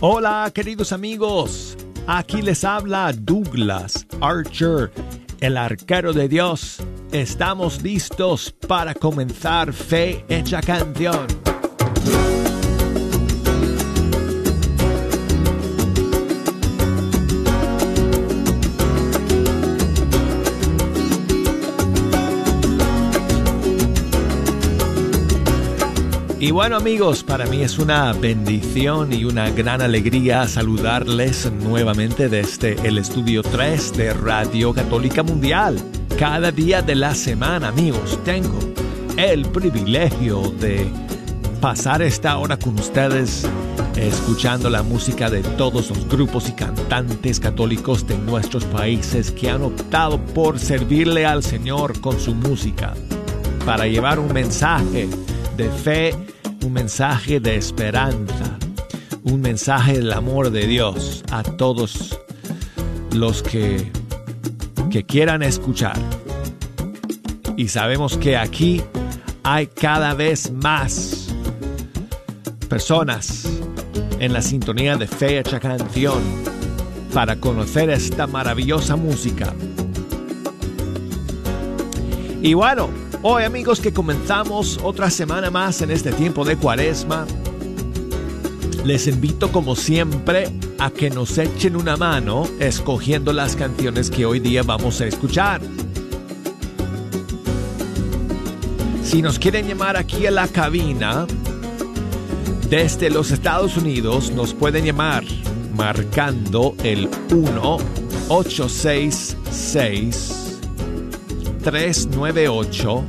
Hola queridos amigos, aquí les habla Douglas Archer, el arquero de Dios. Estamos listos para comenzar Fe Hecha Canción. Y bueno amigos, para mí es una bendición y una gran alegría saludarles nuevamente desde el estudio 3 de Radio Católica Mundial. Cada día de la semana amigos tengo el privilegio de pasar esta hora con ustedes escuchando la música de todos los grupos y cantantes católicos de nuestros países que han optado por servirle al Señor con su música para llevar un mensaje de fe, un mensaje de esperanza, un mensaje del amor de Dios a todos los que, que quieran escuchar. Y sabemos que aquí hay cada vez más personas en la sintonía de fecha canción para conocer esta maravillosa música. Y bueno, Hoy amigos que comenzamos otra semana más en este tiempo de cuaresma, les invito como siempre a que nos echen una mano escogiendo las canciones que hoy día vamos a escuchar. Si nos quieren llamar aquí a la cabina, desde los Estados Unidos nos pueden llamar marcando el 1 866 398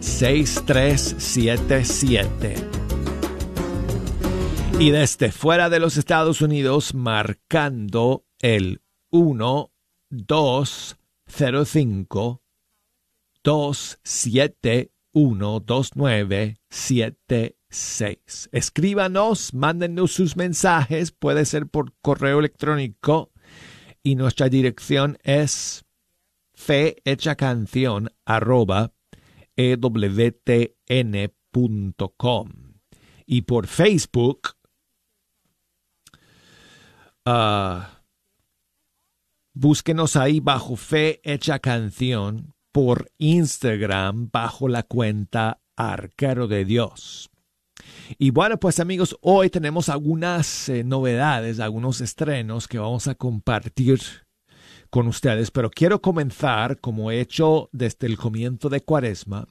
6377. Y desde fuera de los Estados Unidos marcando el 1 205 271 2976. Escríbanos, mándenos sus mensajes, puede ser por correo electrónico y nuestra dirección es fe canción arroba ewtn.com y por Facebook uh, búsquenos ahí bajo fe hecha canción por Instagram bajo la cuenta arquero de Dios. Y bueno, pues amigos, hoy tenemos algunas eh, novedades, algunos estrenos que vamos a compartir con ustedes, pero quiero comenzar, como he hecho desde el comienzo de Cuaresma,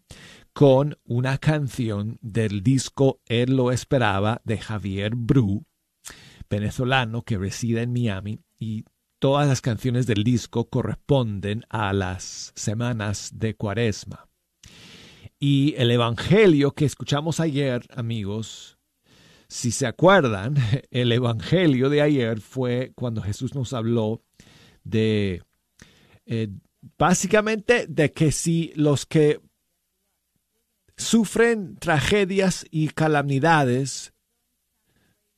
con una canción del disco Él lo esperaba de Javier Bru, venezolano que reside en Miami, y todas las canciones del disco corresponden a las semanas de Cuaresma. Y el Evangelio que escuchamos ayer, amigos, si se acuerdan, el Evangelio de ayer fue cuando Jesús nos habló de eh, básicamente de que si los que sufren tragedias y calamidades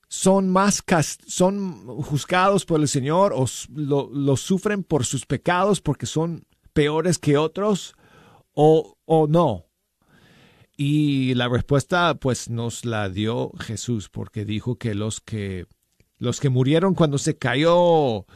son más son juzgados por el Señor o lo, sufren por sus pecados porque son peores que otros o, o no. Y la respuesta pues nos la dio Jesús porque dijo que los que los que murieron cuando se cayó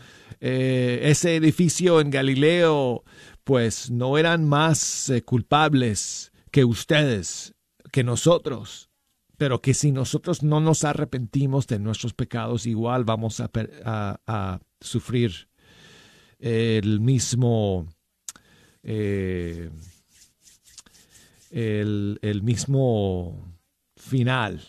eh, ese edificio en Galileo, pues no eran más eh, culpables que ustedes, que nosotros, pero que si nosotros no nos arrepentimos de nuestros pecados, igual vamos a, a, sufrir el mismo, eh, el, el mismo final,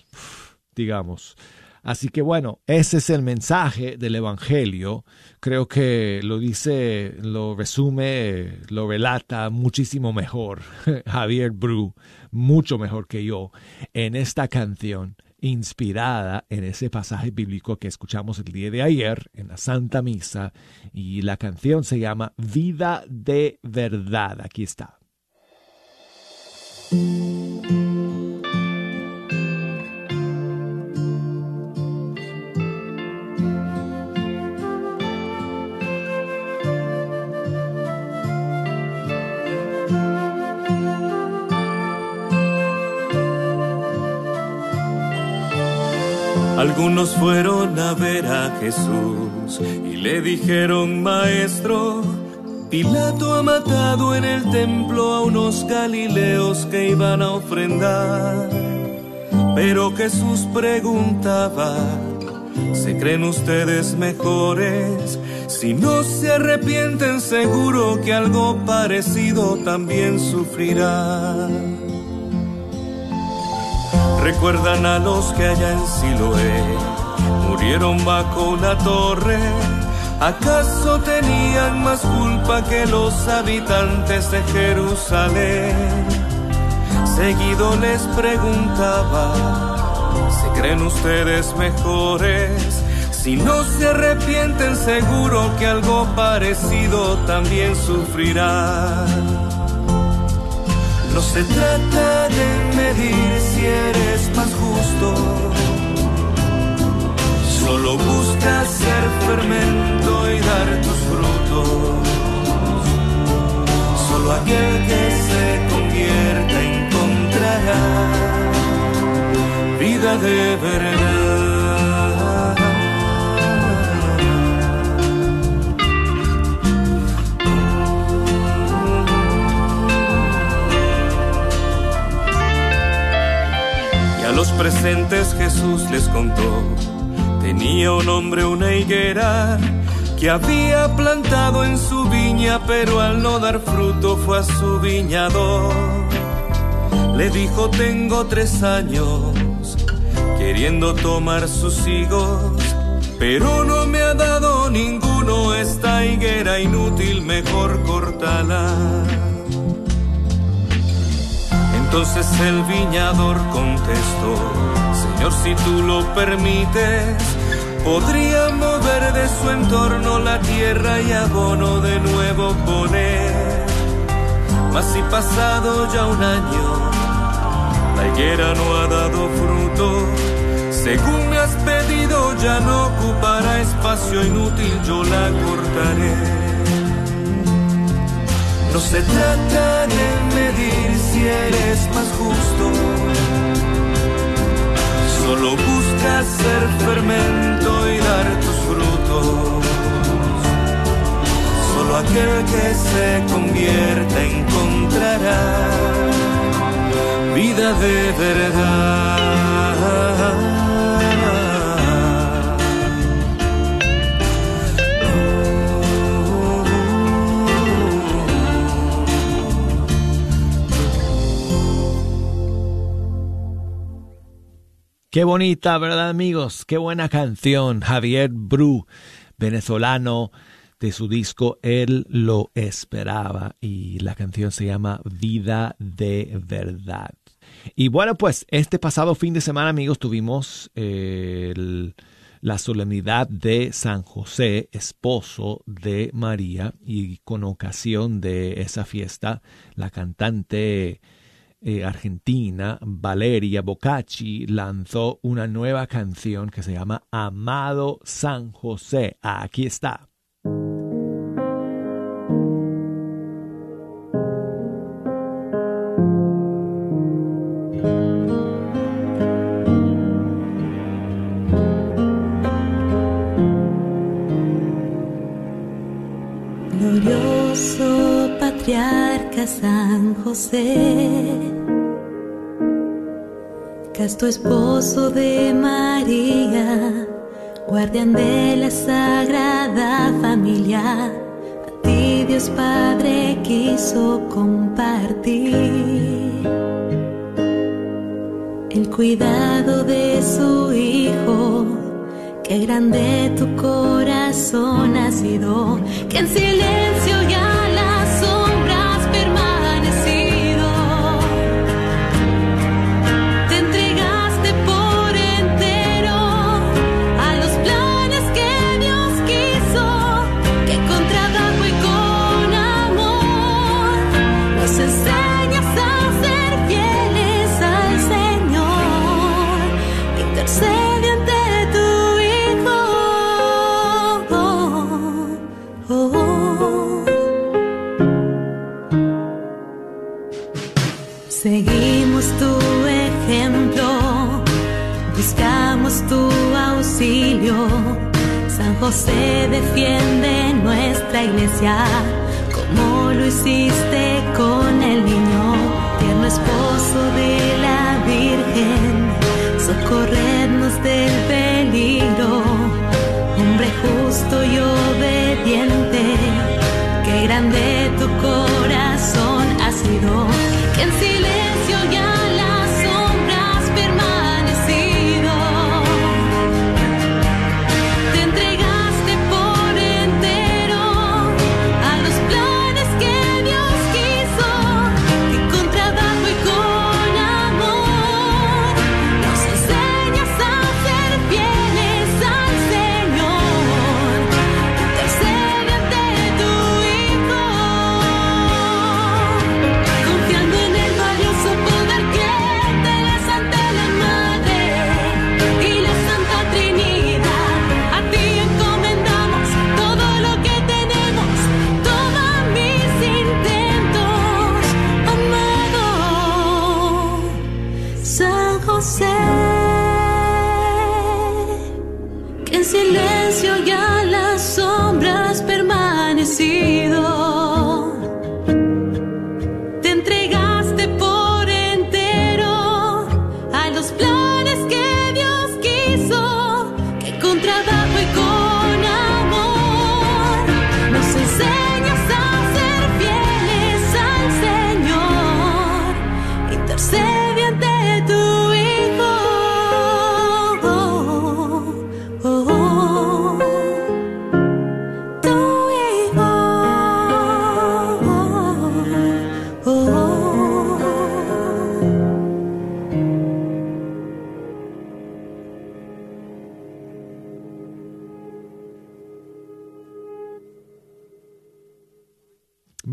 digamos. Así que bueno, ese es el mensaje del Evangelio. Creo que lo dice, lo resume, lo relata muchísimo mejor Javier Bru, mucho mejor que yo, en esta canción inspirada en ese pasaje bíblico que escuchamos el día de ayer en la Santa Misa y la canción se llama Vida de Verdad. Aquí está. Algunos fueron a ver a Jesús y le dijeron, Maestro, Pilato ha matado en el templo a unos galileos que iban a ofrendar. Pero Jesús preguntaba, ¿se creen ustedes mejores? Si no se arrepienten seguro que algo parecido también sufrirán. Recuerdan a los que allá en Siloé murieron bajo una torre. ¿Acaso tenían más culpa que los habitantes de Jerusalén? Seguido les preguntaba, ¿se creen ustedes mejores? Si no se arrepienten seguro que algo parecido también sufrirán. No se trata de medir si eres más justo, solo busca ser fermento y dar tus frutos. Solo aquel que se convierta encontrará vida de verdad. Los presentes Jesús les contó, tenía un hombre una higuera que había plantado en su viña, pero al no dar fruto fue a su viñador. Le dijo, tengo tres años queriendo tomar sus higos, pero no me ha dado ninguno esta higuera inútil, mejor cortala. Entonces el viñador contestó, Señor, si tú lo permites, podría mover de su entorno la tierra y abono de nuevo poner. Mas si pasado ya un año, la higuera no ha dado fruto, según me has pedido ya no ocupará espacio inútil, yo la cortaré. No se trata de medir si eres más justo, solo busca ser fermento y dar tus frutos. Solo aquel que se convierta encontrará vida de verdad. Qué bonita, ¿verdad amigos? Qué buena canción. Javier Bru, venezolano, de su disco Él lo esperaba y la canción se llama Vida de Verdad. Y bueno, pues este pasado fin de semana amigos tuvimos la solemnidad de San José, esposo de María, y con ocasión de esa fiesta, la cantante eh, argentina, Valeria Bocacci, lanzó una nueva canción que se llama Amado San José. Aquí está. San José tu esposo de María, guardián de la sagrada familia, a ti Dios Padre quiso compartir el cuidado de su Hijo. Qué grande tu corazón ha sido, que en silencio ya José defiende nuestra iglesia, como lo hiciste con el niño, tierno esposo de la Virgen, socorrernos del peligro, hombre justo y obediente, qué grande tu corazón ha sido,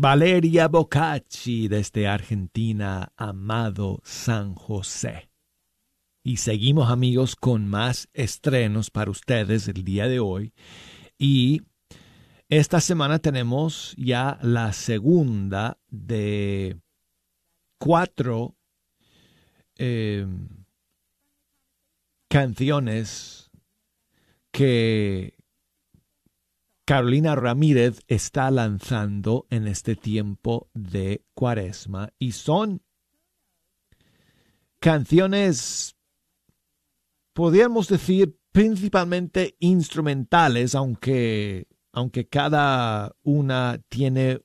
Valeria Bocacci desde Argentina, amado San José. Y seguimos amigos con más estrenos para ustedes el día de hoy. Y esta semana tenemos ya la segunda de cuatro em, canciones que Carolina Ramírez está lanzando en este tiempo de cuaresma y son canciones, podríamos decir, principalmente instrumentales, aunque, aunque cada una tiene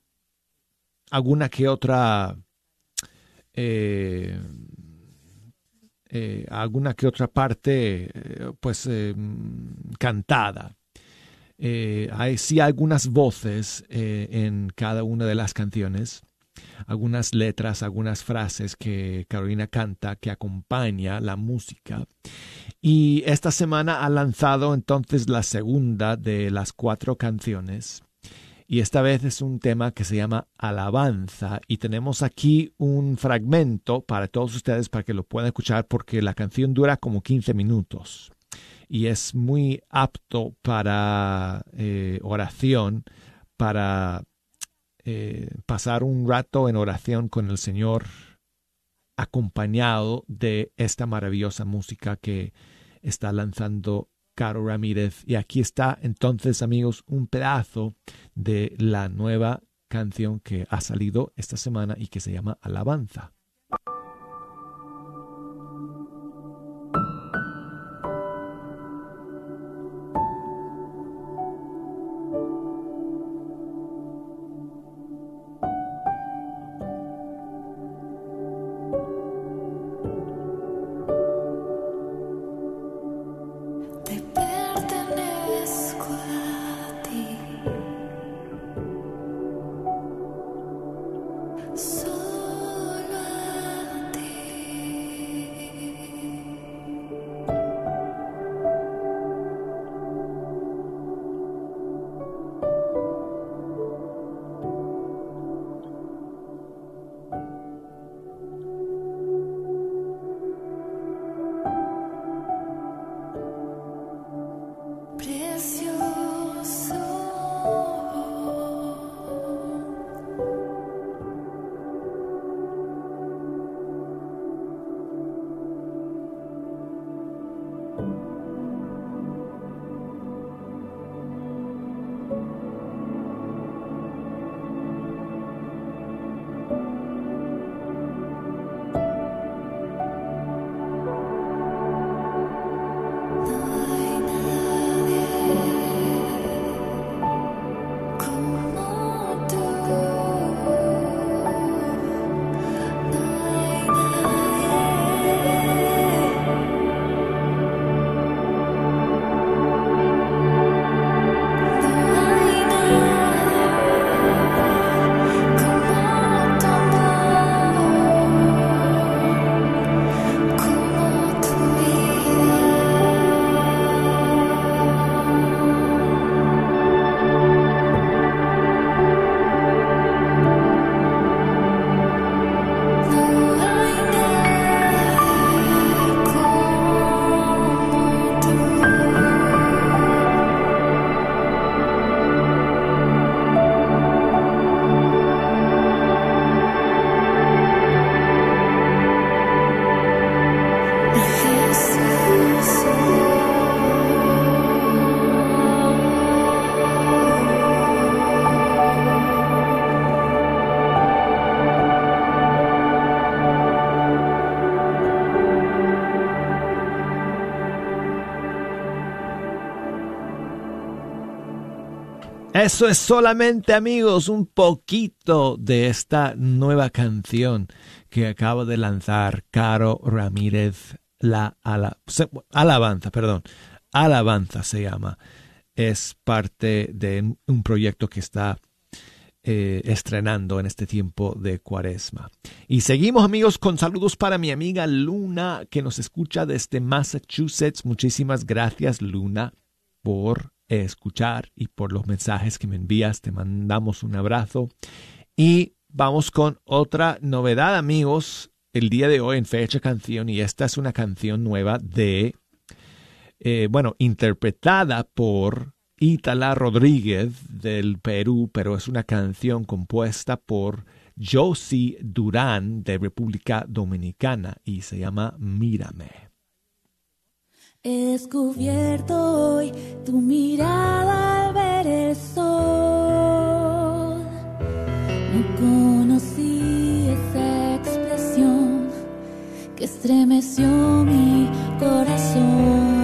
alguna que otra eh, eh, alguna que otra parte eh, pues cantada eh, hay sí algunas voces eh, en cada una de las canciones, algunas letras, algunas frases que Carolina canta que acompaña la música. Y esta semana ha lanzado entonces la segunda de las cuatro canciones. Y esta vez es un tema que se llama Alabanza. Y tenemos aquí un fragmento para todos ustedes para que lo puedan escuchar porque la canción dura como 15 minutos y es muy apto para eh, oración, para eh, pasar un rato en oración con el Señor acompañado de esta maravillosa música que está lanzando Caro Ramírez. Y aquí está entonces, amigos, un pedazo de la nueva canción que ha salido esta semana y que se llama Alabanza. Eso es solamente, amigos, un poquito de esta nueva canción que acaba de lanzar Caro Ramírez, la alabanza, perdón, alabanza se llama. Es parte de un proyecto que está eh, estrenando en este tiempo de cuaresma. Y seguimos amigos con saludos para mi amiga Luna que nos escucha desde Massachusetts. Muchísimas gracias Luna por escuchar y por los mensajes que me envías. Te mandamos un abrazo. Y vamos con otra novedad, amigos. El día de hoy en Fecha Canción, y esta es una canción nueva de, eh, bueno, interpretada por Itala Rodríguez del Perú, pero es una canción compuesta por Josie Durán de República Dominicana y se llama Mírame. He descubierto hoy tu mirada al ver el sol. No conocí esa expresión que estremeció mi corazón.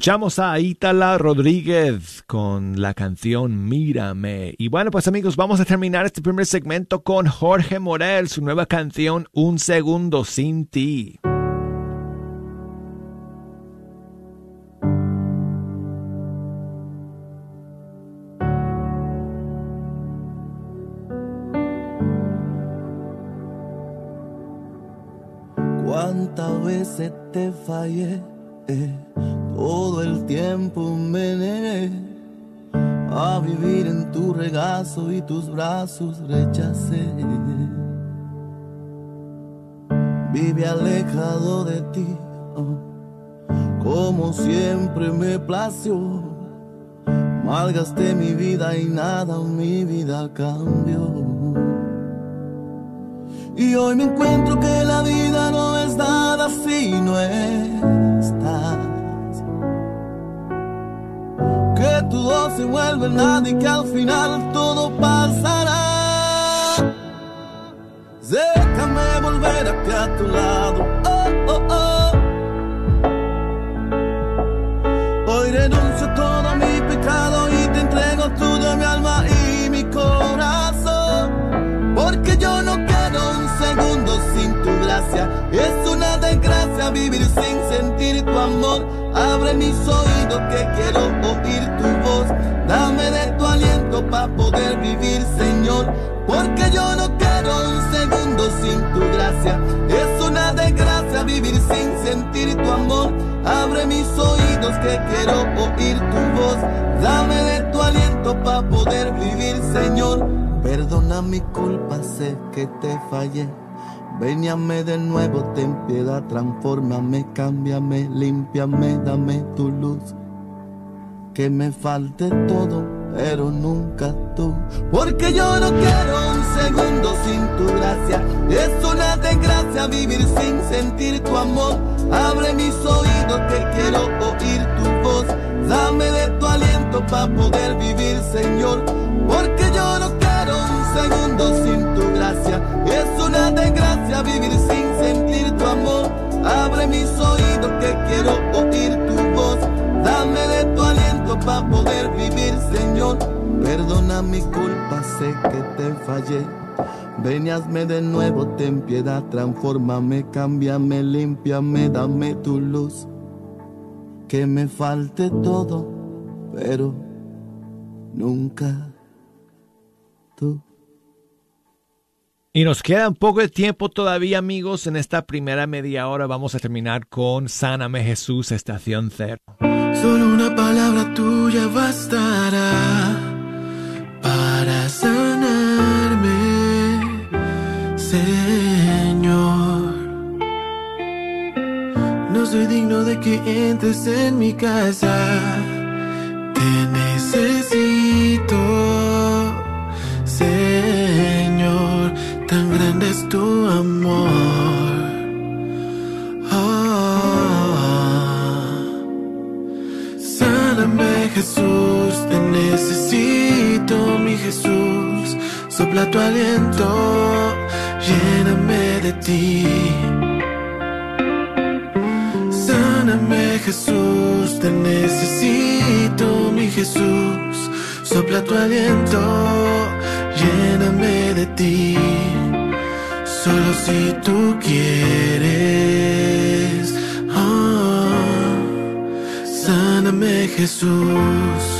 Escuchamos a Ítala Rodríguez con la canción Mírame. Y bueno, pues amigos, vamos a terminar este primer segmento con Jorge Morel, su nueva canción Un Segundo Sin Ti. Cuántas veces te fallé todo el tiempo me negué a vivir en tu regazo y tus brazos rechacé. Vive alejado de ti, como siempre me plació. Malgasté mi vida y nada mi vida cambió. Y hoy me encuentro que la vida no es nada si no estás. Todo se vuelve nada y que al final todo pasará. Déjame volver acá a tu lado. Oh, oh, oh. Hoy renuncio todo mi pecado y te entrego todo mi alma y mi corazón. Porque yo no segundo sin tu gracia. Es una desgracia vivir sin sentir tu amor. Abre mis oídos que quiero oír tu. Dame de tu aliento para poder vivir, Señor. Porque yo no quiero un segundo sin tu gracia. Es una desgracia vivir sin sentir tu amor. Abre mis oídos que quiero oír tu voz. Dame de tu aliento para poder vivir, Señor. Perdona mi culpa, sé que te fallé. Veníame de nuevo, ten piedad, transfórmame, cámbiame, límpiame, dame tu luz. Que me falte todo, pero nunca tú. Porque yo no quiero un segundo sin tu gracia. Es una desgracia vivir sin sentir tu amor. Abre mis oídos que quiero oír tu voz. Dame de tu aliento para poder vivir, Señor. Porque yo no segundo sin tu gracia. Es una desgracia vivir sin sentir tu amor. Abre mis oídos que Perdona mi culpa, sé que te fallé. Ven de nuevo, ten piedad, transfórmame, cámbiame, límpiame, dame tu luz. Que me falte todo, pero nunca tú. Y nos queda un poco de tiempo todavía, amigos. En esta primera media hora vamos a terminar con Sáname Jesús, Estación Cero. Solo una palabra tuya bastará para sanarme, Señor. No soy digno de que entres en mi casa. Te necesito, Señor tan grande es tu amor. Oh, sáname Jesús, te necesito. Sopla tu aliento, lléname de ti. Sáname Jesús, te necesito mi Jesús. Sopla tu aliento, lléname de ti. Solo si tú quieres, oh, sáname Jesús.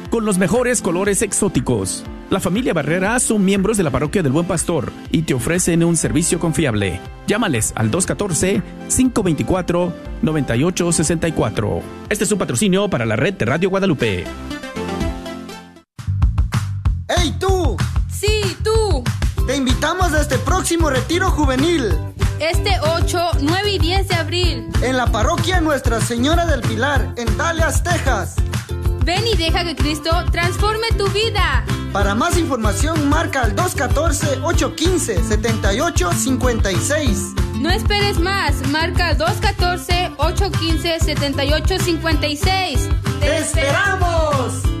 con los mejores colores exóticos. La familia Barrera son miembros de la parroquia del Buen Pastor y te ofrecen un servicio confiable. Llámales al 214-524-9864. Este es un patrocinio para la red de Radio Guadalupe. ¡Hey tú! Sí, tú. Te invitamos a este próximo retiro juvenil. Este 8, 9 y 10 de abril. En la parroquia Nuestra Señora del Pilar, en Dallas, Texas. Ven y deja que Cristo transforme tu vida. Para más información marca al 214-815-7856. No esperes más, marca al 214-815-7856. ¡Te esperamos!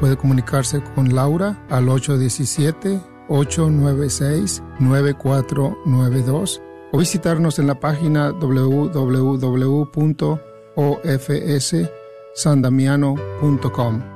Puede comunicarse con Laura al 817-896-9492 o visitarnos en la página www.ofssandamiano.com.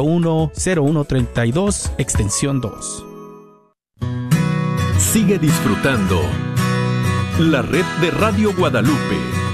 0132 extensión 2. Sigue disfrutando la red de Radio Guadalupe.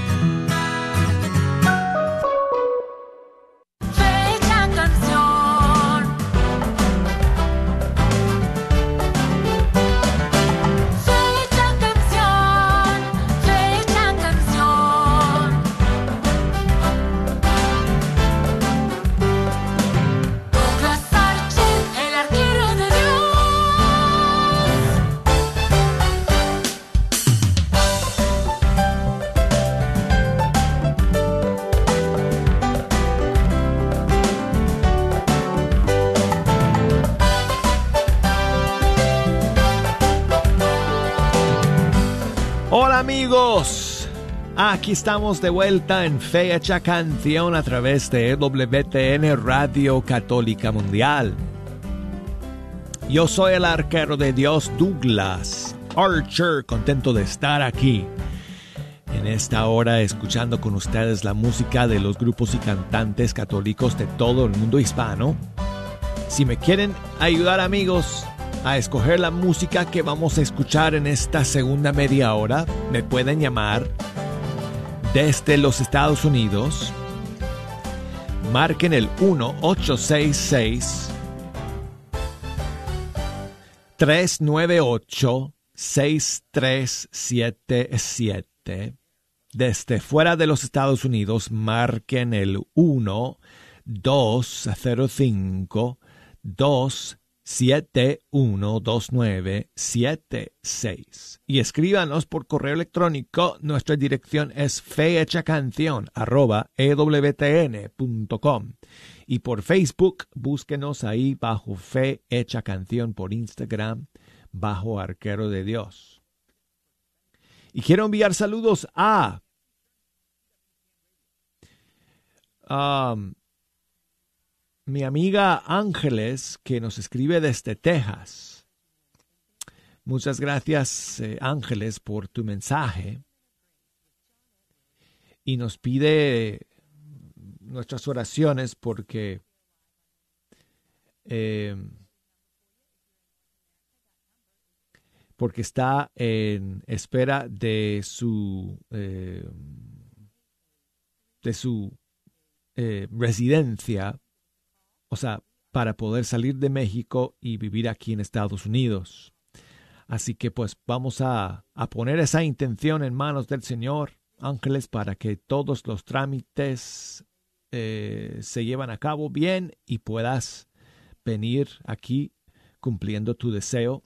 Aquí estamos de vuelta en Fecha Canción a través de WTN Radio Católica Mundial. Yo soy el arquero de Dios Douglas Archer, contento de estar aquí en esta hora escuchando con ustedes la música de los grupos y cantantes católicos de todo el mundo hispano. Si me quieren ayudar amigos a escoger la música que vamos a escuchar en esta segunda media hora, me pueden llamar desde los Estados Unidos, marquen el 1-866 398 6377. Desde fuera de los Estados Unidos, marquen el 1 205 2 712976 y escríbanos por correo electrónico. Nuestra dirección es fehechacanción arroba ewtn.com y por Facebook búsquenos ahí bajo Fe Canción por Instagram bajo Arquero de Dios. Y quiero enviar saludos a um, mi amiga Ángeles, que nos escribe desde Texas. Muchas gracias, eh, Ángeles, por tu mensaje. Y nos pide nuestras oraciones porque eh, porque está en espera de su eh, de su eh, residencia, o sea, para poder salir de México y vivir aquí en Estados Unidos. Así que pues vamos a, a poner esa intención en manos del Señor, ángeles, para que todos los trámites eh, se llevan a cabo bien y puedas venir aquí cumpliendo tu deseo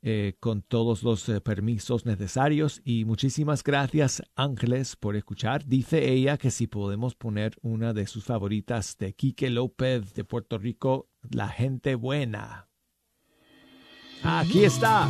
eh, con todos los eh, permisos necesarios. Y muchísimas gracias, Ángeles, por escuchar. Dice ella que si podemos poner una de sus favoritas de Quique López de Puerto Rico, La gente buena. Aquí está.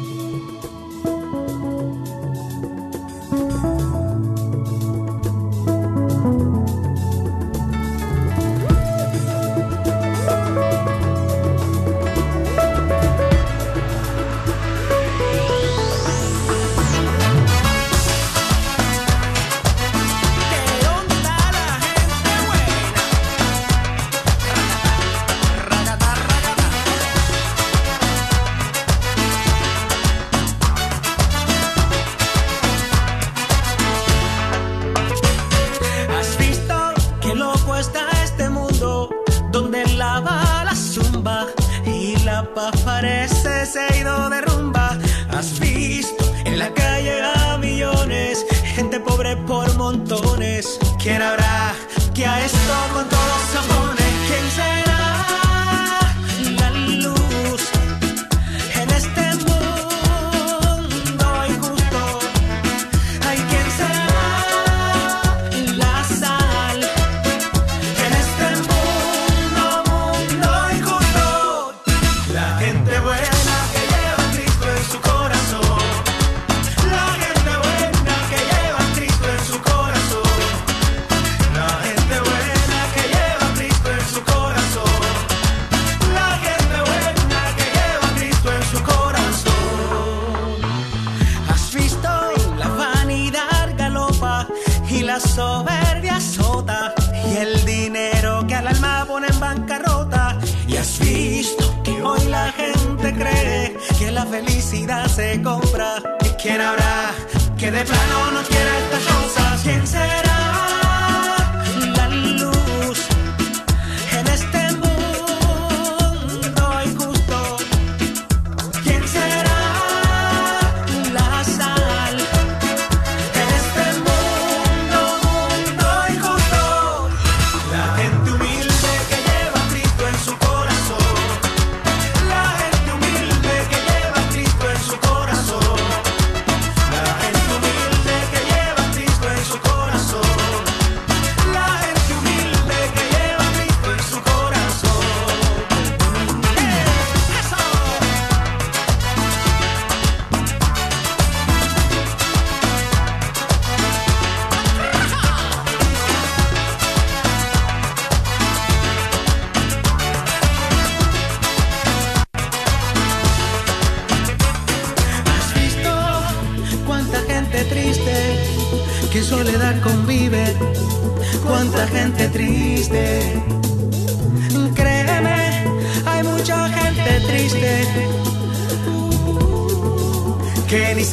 ¿Quién habrá que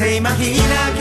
corazón.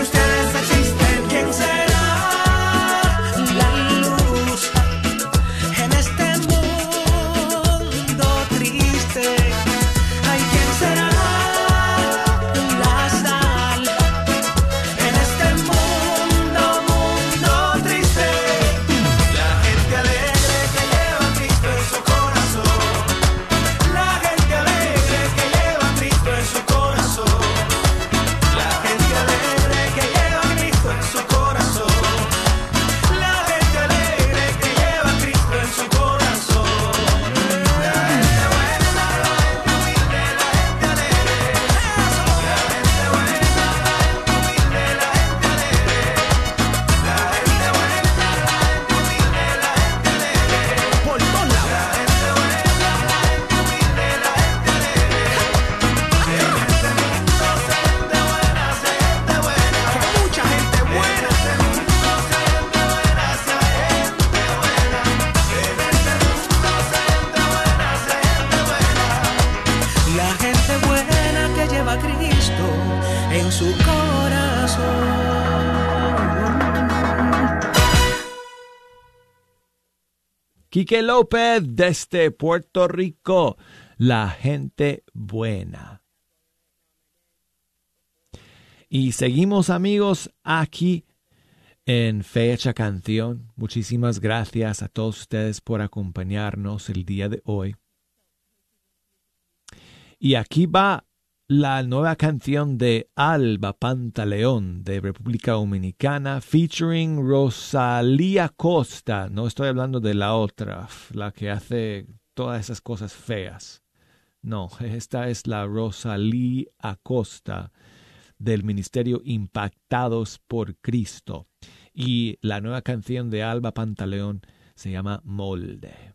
Quique López desde Puerto Rico, la gente buena. Y seguimos amigos aquí en Fecha Canción. Muchísimas gracias a todos ustedes por acompañarnos el día de hoy. Y aquí va la nueva canción de Alba Pantaleón de República Dominicana featuring Rosalía Costa. No estoy hablando de la otra, la que hace todas esas cosas feas. No, esta es la Rosalía Acosta del Ministerio Impactados por Cristo. Y la nueva canción de Alba Pantaleón se llama Molde.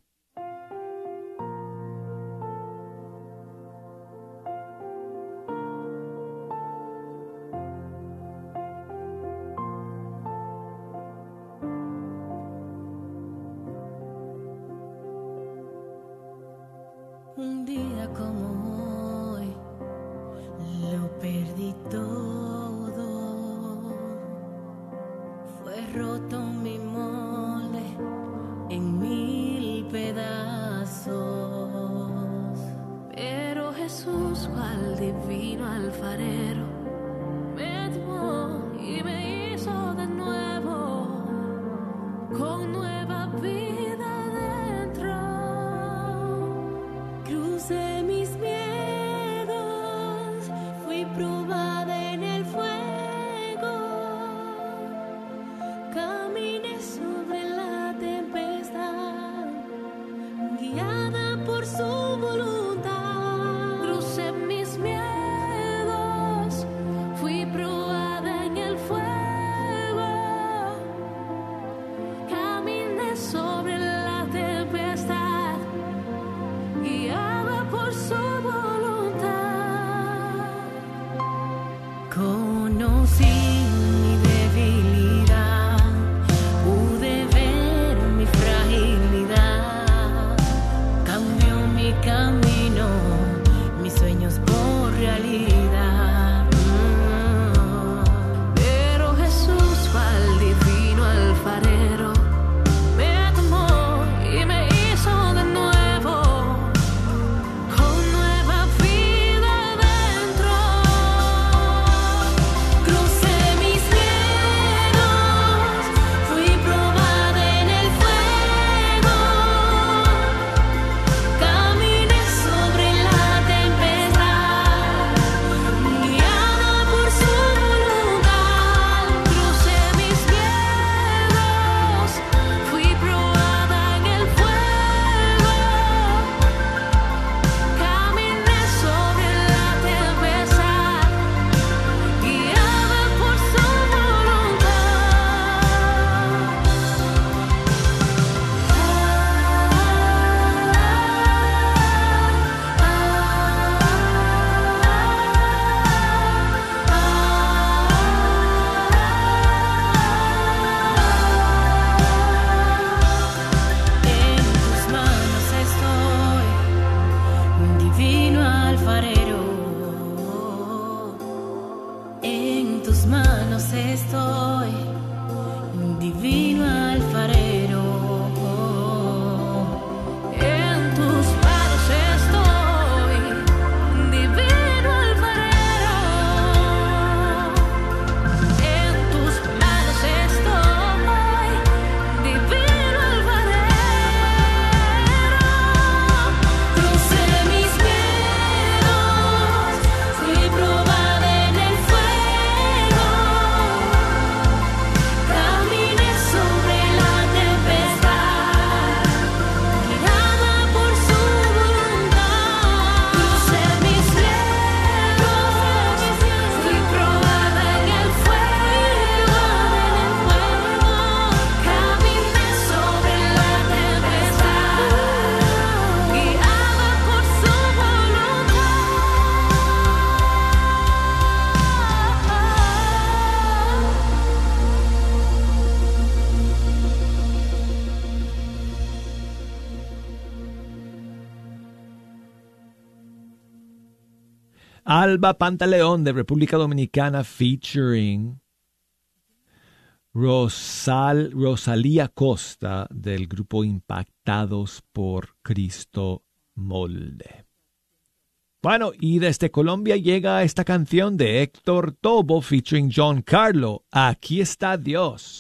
Alba Pantaleón de República Dominicana featuring Rosal, Rosalía Costa del grupo Impact conquistados por Cristo molde. Bueno, y desde Colombia llega esta canción de Héctor Tobo featuring John Carlo. Aquí está Dios.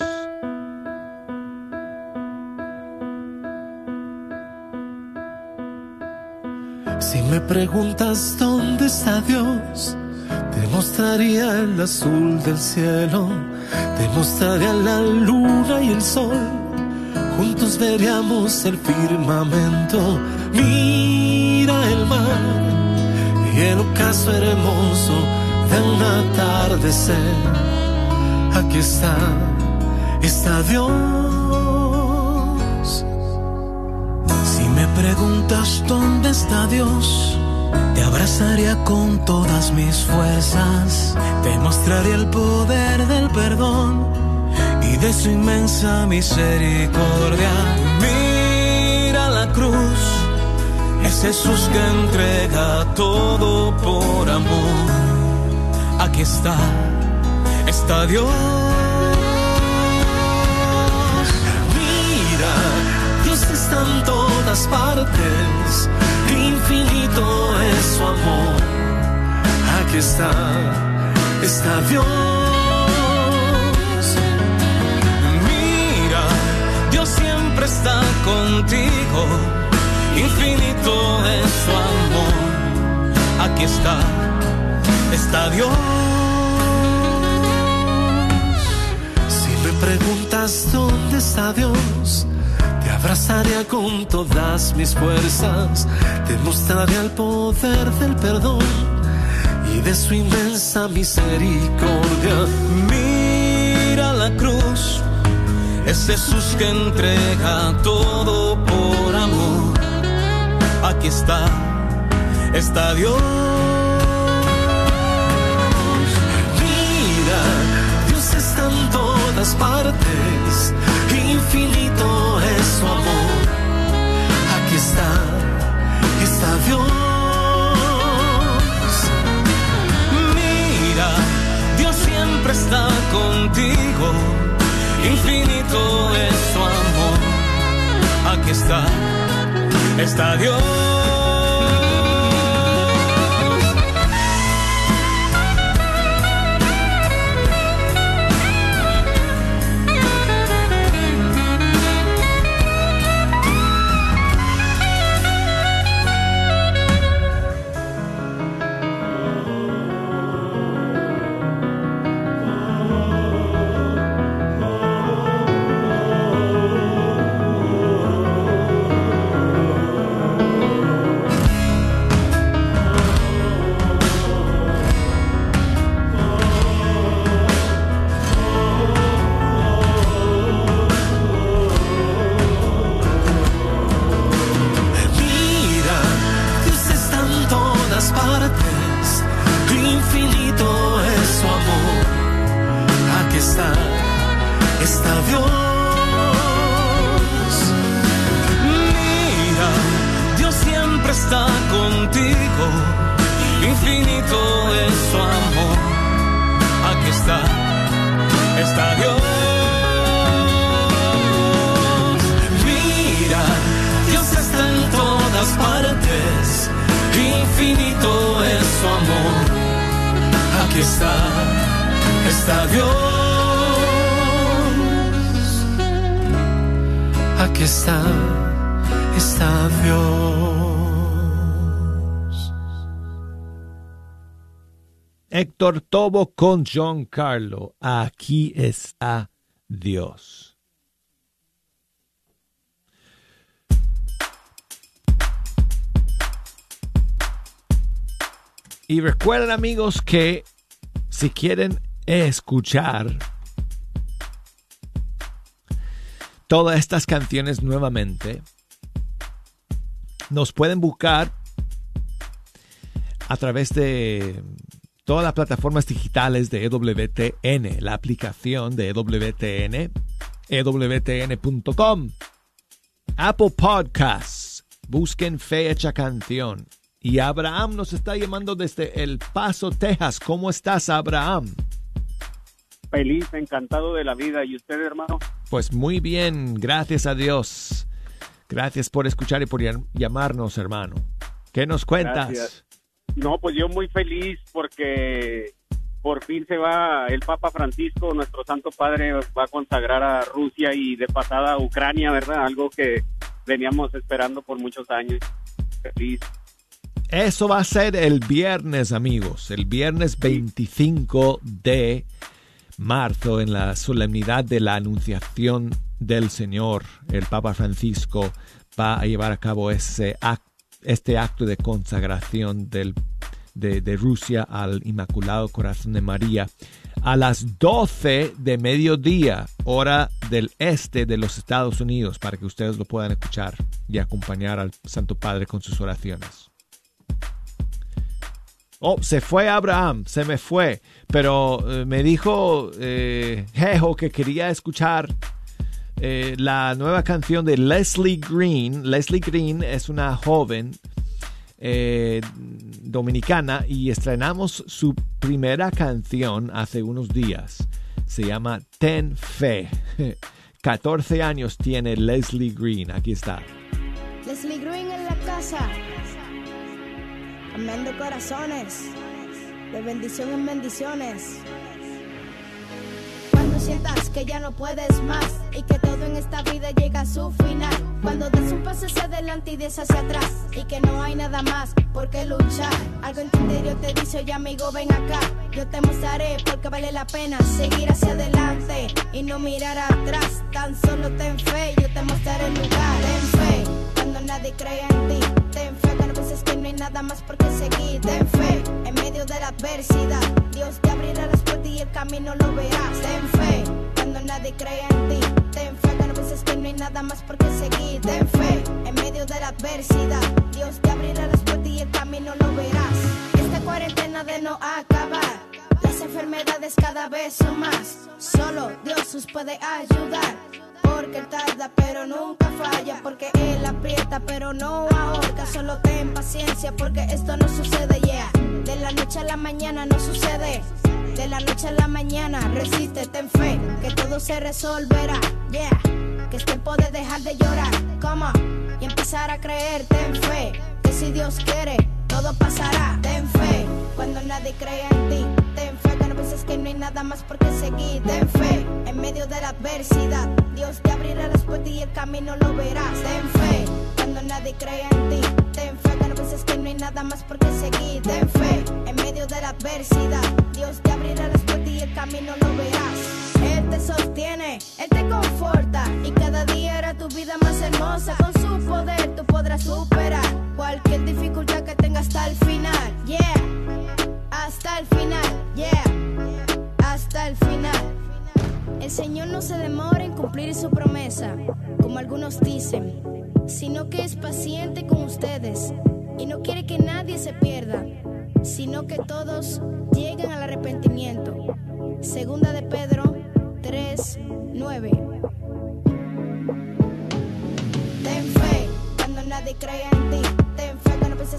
Si me preguntas dónde está Dios, te mostraría el azul del cielo, te mostraría la luna y el sol. Juntos veríamos el firmamento, mira el mar y el ocaso hermoso de un atardecer. Aquí está, está Dios. Dónde está Dios, te abrazaría con todas mis fuerzas, te mostraría el poder del perdón y de su inmensa misericordia. Mira la cruz es Jesús que entrega todo por amor. Aquí está, está Dios. Partes. Infinito es su amor. Aquí está, está Dios. Mira, Dios siempre está contigo infinito es su amor. Aquí está, está Dios. Si me preguntas dónde está Dios, te abrazaría con todas mis fuerzas, te mostraría el poder del perdón y de su inmensa misericordia. Mira la cruz, es Jesús que entrega todo por amor aquí está, está Dios. Mira, Dios está en todas partes, infinito amor. Aquí está, está Dios. Mira, Dios siempre está contigo, infinito es su amor. Aquí está está Dios. Héctor Tobo con John Carlo. Aquí está Dios. Y recuerden amigos que si quieren escuchar todas estas canciones nuevamente, nos pueden buscar a través de todas las plataformas digitales de EWTN, la aplicación de EWTN, EWTN.com, Apple Podcasts, busquen Fe Hecha Canción. Y Abraham nos está llamando desde El Paso, Texas. ¿Cómo estás, Abraham? Feliz, encantado de la vida. ¿Y usted, hermano? Pues muy bien, gracias a Dios. Gracias por escuchar y por llamarnos, hermano. ¿Qué nos cuentas? No, pues yo muy feliz porque por fin se va el Papa Francisco, nuestro Santo Padre, va a consagrar a Rusia y de pasada a Ucrania, ¿verdad? Algo que veníamos esperando por muchos años. Feliz. Eso va a ser el viernes, amigos, el viernes 25 de marzo, en la solemnidad de la Anunciación del Señor. El Papa Francisco va a llevar a cabo ese este acto de consagración del de, Rusia al Inmaculado Corazón de María a las 12 de mediodía, hora del este de los Estados Unidos, para que ustedes lo puedan escuchar y acompañar al Santo Padre con sus oraciones. Oh, se fue Abraham, se me fue, pero eh, me dijo eh, Jejo que quería escuchar eh, la nueva canción de Leslie Green. Leslie Green es una joven eh, dominicana y estrenamos su primera canción hace unos días. Se llama Ten Fe. 14 años tiene Leslie Green. Aquí está. Leslie Green en la casa. Amendo corazones. De bendición en bendiciones sientas que ya no puedes más y que todo en esta vida llega a su final. Cuando das un paso hacia adelante y des hacia atrás y que no hay nada más por qué luchar. Algo en tu interior te dice, oye amigo, ven acá. Yo te mostraré porque vale la pena seguir hacia adelante y no mirar atrás. Tan solo ten fe, yo te mostraré el lugar. Ten fe cuando nadie cree en ti. Ten fe cuando piensas que no hay nada más por qué seguir. Ten fe en medio de la adversidad. Dios te abrirá las puertas y el camino lo verás. Ten fe cuando nadie cree en ti. Ten fe cuando piensas que no hay nada más por qué seguir. Ten fe en medio de la adversidad. Dios te abrirá las puertas y el camino lo verás. Esta cuarentena de no acabar. Las enfermedades cada vez son más. Solo Dios os puede ayudar porque él tarda pero nunca falla, porque él aprieta pero no ahorca, solo ten paciencia porque esto no sucede ya, de la noche a la mañana no sucede, de la noche a la mañana resiste, ten fe, que todo se resolverá, yeah, que es tiempo de dejar de llorar, como y empezar a creer, ten fe, que si Dios quiere, todo pasará, ten fe, cuando nadie cree en ti, ten fe es que no hay nada más por qué seguir. Ten fe en medio de la adversidad. Dios te abrirá las puertas y el camino lo verás. Ten fe cuando nadie cree en ti. Ten fe cuando piensas que no hay nada más por qué seguir. Ten fe en medio de la adversidad. Dios te abrirá las puertas y el camino lo verás. Él te sostiene, Él te conforta y cada día hará tu vida más hermosa. Con su poder tú podrás superar cualquier dificultad que tengas hasta el final. Yeah, hasta el final. Yeah hasta el final. El Señor no se demora en cumplir su promesa, como algunos dicen, sino que es paciente con ustedes y no quiere que nadie se pierda, sino que todos lleguen al arrepentimiento. Segunda de Pedro 3, 9. Ten fe cuando nadie cree en ti.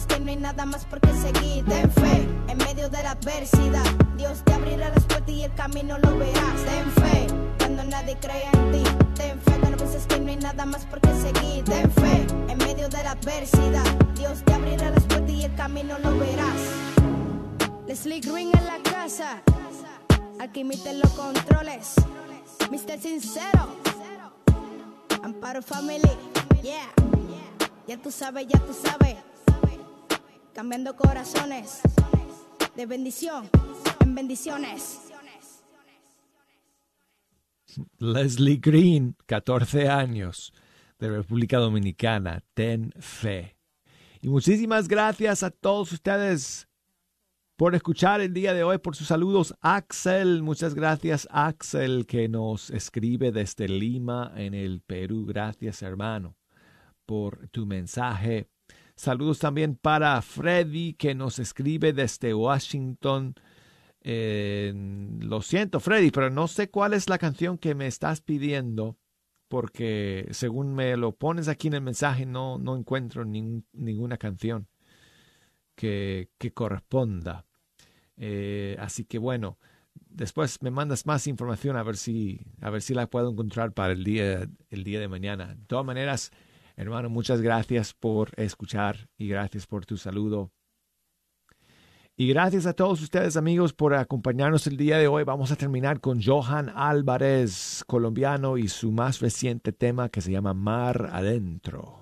Piensas que no hay nada más por qué seguir. Ten fe en medio de la adversidad. Dios te abrirá las puertas y el camino lo verás. Ten fe cuando nadie cree en ti. Ten fe cuando piensas que no hay nada más por qué seguir. Ten fe en medio de la adversidad. Dios te abrirá las puertas y el camino lo verás. Leslie Green en la casa. Al que imite los controles. Mr. Sincero. Amparo Family. Yeah. Ya tú sabes, ya tú sabes. Cambiando corazones. De bendición bendiciones. Leslie Green, 14 años, de República Dominicana, ten fe. Y muchísimas gracias a todos ustedes por escuchar el día de hoy, por sus saludos. Axel, muchas gracias Axel que nos escribe desde Lima, en el Perú. Gracias hermano por tu mensaje. Saludos también para Freddy que nos escribe desde Washington, lo siento, Freddy, pero no sé cuál es la canción que me estás pidiendo, porque según me lo pones aquí en el mensaje, no, no encuentro ninguna canción que, que corresponda. Eh, así que bueno, después me mandas más información a ver si, a ver si la puedo encontrar para el día, el día de mañana. De todas maneras, Hermano, muchas gracias por escuchar y gracias por tu saludo. Y gracias a todos ustedes amigos por acompañarnos el día de hoy. Vamos a terminar con Johan Álvarez, colombiano, y su más reciente tema que se llama Mar Adentro.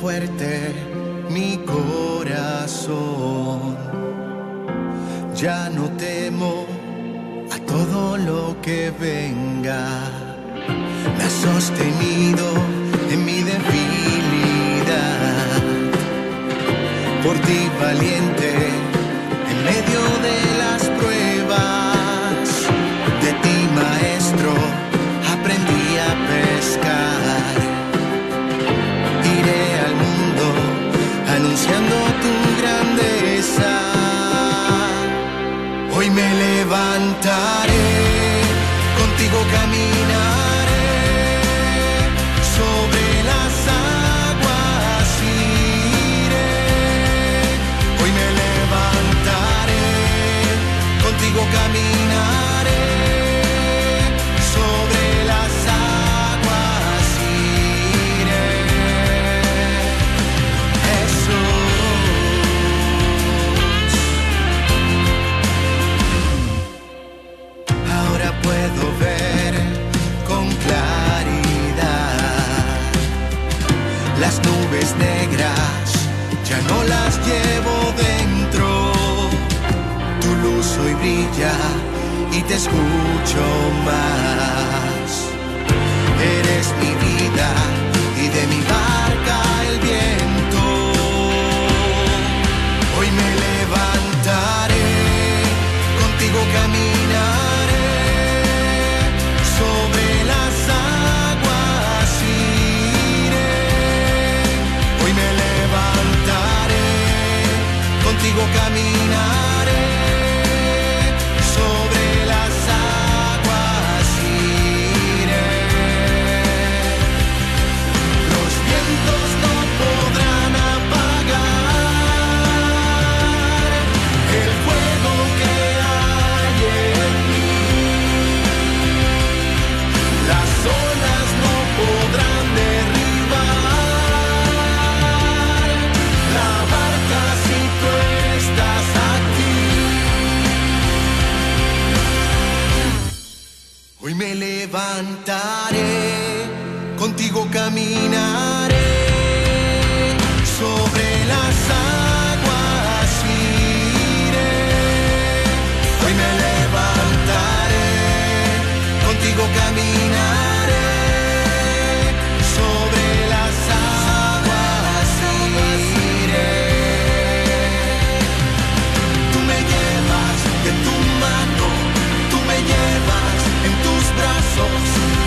Fuerte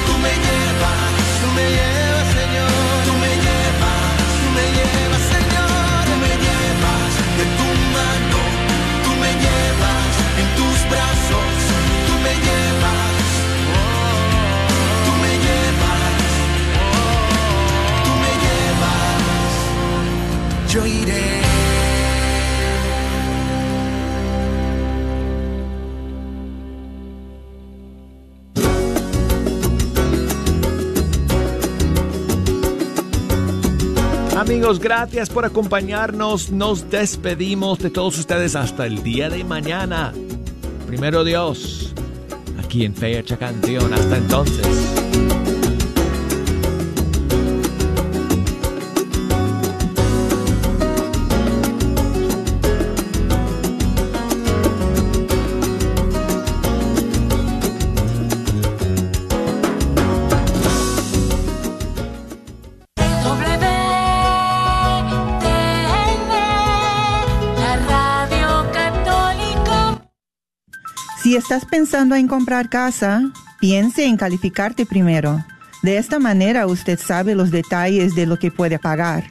tú me llevas, tú me llevas, Señor, tú me llevas, tú me llevas, Señor, tú me llevas de tu mano, tú me llevas en tus brazos, tú me llevas, tú me llevas, tú me llevas, yo iré. Gracias por acompañarnos. Nos despedimos de todos ustedes hasta el día de mañana. Primero Dios, aquí en Fecha Canción. Hasta entonces. Si estás pensando en comprar casa, piense en calificarte primero. De esta manera usted sabe los detalles de lo que puede pagar.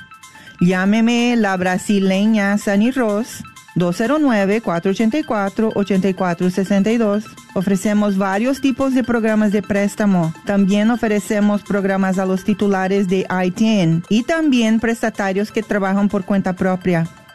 Llámeme la brasileña Sunny Ross 209-484-8462. Ofrecemos varios tipos de programas de préstamo. También ofrecemos programas a los titulares de ITIN y también prestatarios que trabajan por cuenta propia.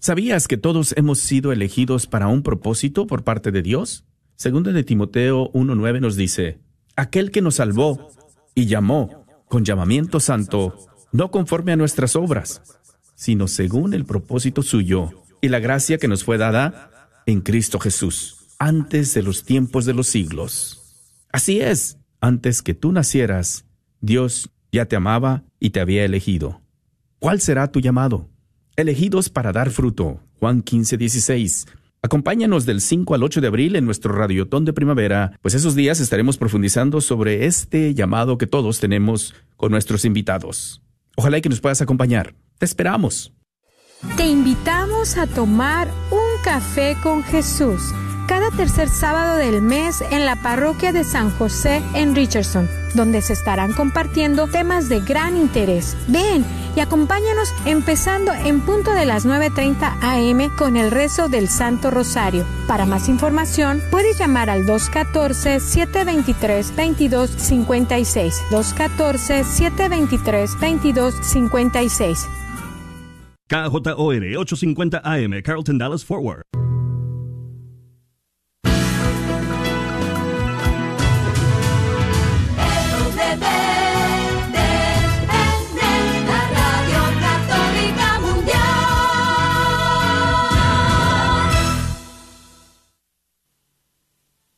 ¿Sabías que todos hemos sido elegidos para un propósito por parte de Dios? Segundo de Timoteo 1.9 nos dice, aquel que nos salvó y llamó con llamamiento santo, no conforme a nuestras obras, sino según el propósito suyo y la gracia que nos fue dada en Cristo Jesús, antes de los tiempos de los siglos. Así es, antes que tú nacieras, Dios ya te amaba y te había elegido. ¿Cuál será tu llamado? Elegidos para dar fruto. Juan 15, 16. Acompáñanos del 5 al 8 de abril en nuestro Radiotón de Primavera, pues esos días estaremos profundizando sobre este llamado que todos tenemos con nuestros invitados. Ojalá que nos puedas acompañar. Te esperamos. Te invitamos a tomar un café con Jesús cada tercer sábado del mes en la parroquia de San José en Richardson, donde se estarán compartiendo temas de gran interés. Ven y acompáñanos empezando en punto de las 9.30 am con el rezo del Santo Rosario. Para más información, puedes llamar al 214-723-2256. 214-723-2256. KJOR 850 AM, Carlton Dallas Forward.